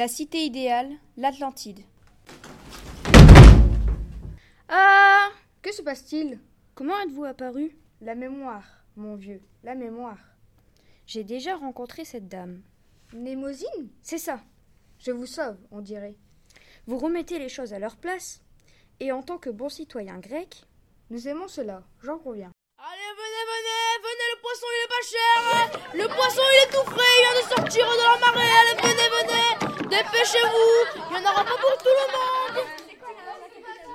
La cité idéale, l'Atlantide. Ah Que se passe-t-il? Comment êtes-vous apparu? La mémoire, mon vieux, la mémoire. J'ai déjà rencontré cette dame. Némosine C'est ça. Je vous sauve, on dirait. Vous remettez les choses à leur place, et en tant que bon citoyen grec, nous aimons cela, j'en conviens. Allez, venez, venez, venez, le poisson il est pas cher Le poisson il est tout frais, il vient de sortir de la marée, allez, venez, venez Dépêchez-vous, il n'y en aura pas pour tout le monde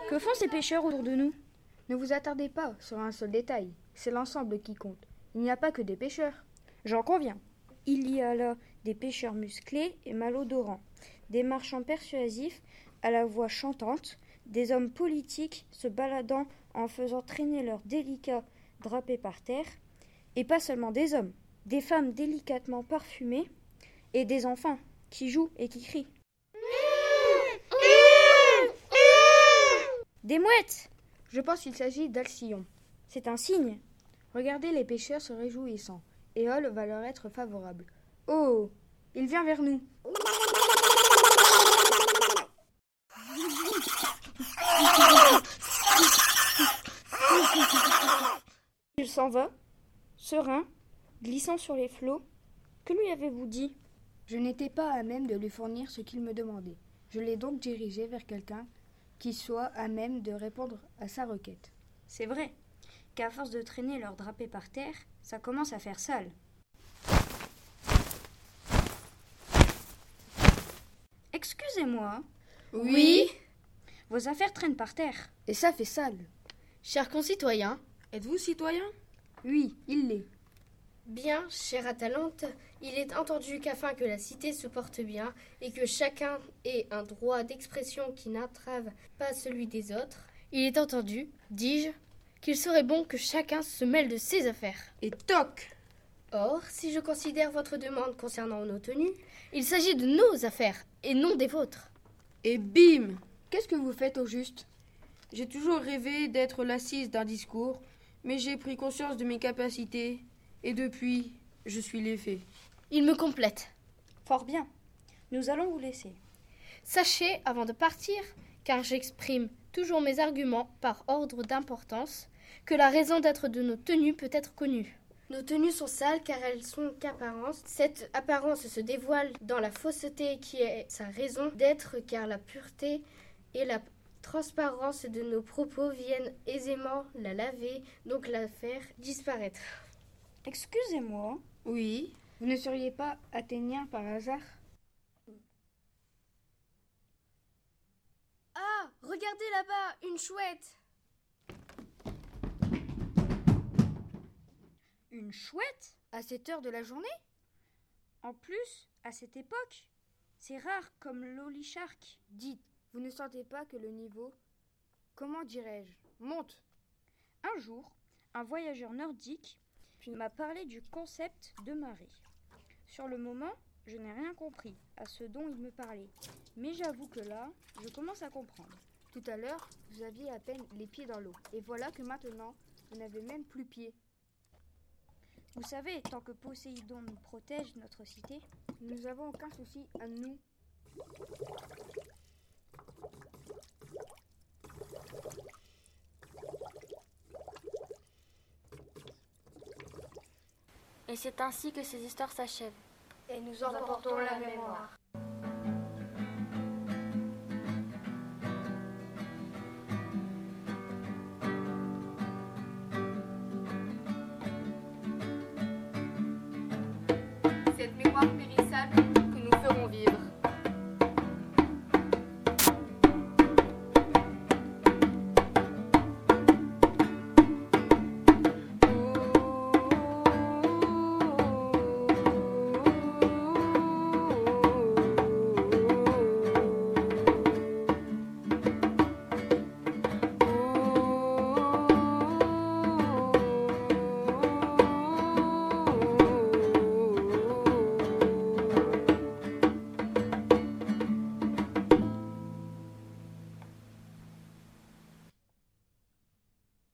Que font ces pêcheurs autour de nous? Ne vous attardez pas sur un seul détail, c'est l'ensemble qui compte. Il n'y a pas que des pêcheurs. J'en conviens. Il y a là des pêcheurs musclés et malodorants, des marchands persuasifs à la voix chantante, des hommes politiques se baladant en faisant traîner leurs délicats drapés par terre, et pas seulement des hommes, des femmes délicatement parfumées, et des enfants qui jouent et qui crient. Des mouettes Je pense qu'il s'agit d'Alcyon. C'est un signe. Regardez les pêcheurs se réjouissant. Éole va leur être favorable. Oh Il vient vers nous. Il s'en va, serein, glissant sur les flots. Que lui avez-vous dit? Je n'étais pas à même de lui fournir ce qu'il me demandait. Je l'ai donc dirigé vers quelqu'un qui soit à même de répondre à sa requête. C'est vrai qu'à force de traîner leur drapé par terre, ça commence à faire sale. Excusez-moi. Oui Vos affaires traînent par terre. Et ça fait sale. Chers concitoyens, êtes-vous citoyen? Oui, il l'est. Bien, chère Atalante, il est entendu qu'afin que la cité se porte bien et que chacun ait un droit d'expression qui n'entrave pas celui des autres, il est entendu, dis-je, qu'il serait bon que chacun se mêle de ses affaires. Et toc Or, si je considère votre demande concernant nos tenues, il s'agit de nos affaires et non des vôtres. Et bim Qu'est-ce que vous faites au juste? J'ai toujours rêvé d'être l'assise d'un discours, mais j'ai pris conscience de mes capacités, et depuis, je suis l'effet. Il me complète. Fort bien. Nous allons vous laisser. Sachez, avant de partir, car j'exprime toujours mes arguments par ordre d'importance, que la raison d'être de nos tenues peut être connue. Nos tenues sont sales car elles sont qu'apparence. Cette apparence se dévoile dans la fausseté qui est sa raison d'être car la pureté et la transparence de nos propos viennent aisément la laver, donc la faire disparaître. Excusez-moi. Oui. Vous ne seriez pas athénien par hasard? Ah Regardez là-bas, une chouette. Une chouette? À cette heure de la journée? En plus, à cette époque C'est rare comme l'olicharque. Dites, vous ne sentez pas que le niveau, comment dirais-je, monte? Un jour, un voyageur nordique m'a parlé du concept de marée. Sur le moment, je n'ai rien compris à ce dont il me parlait. Mais j'avoue que là, je commence à comprendre. Tout à l'heure, vous aviez à peine les pieds dans l'eau. Et voilà que maintenant, vous n'avez même plus pied. Vous savez, tant que Poséidon nous protège notre cité, nous n'avons aucun souci à nous. Et c'est ainsi que ces histoires s'achèvent. Et nous en portons la mémoire.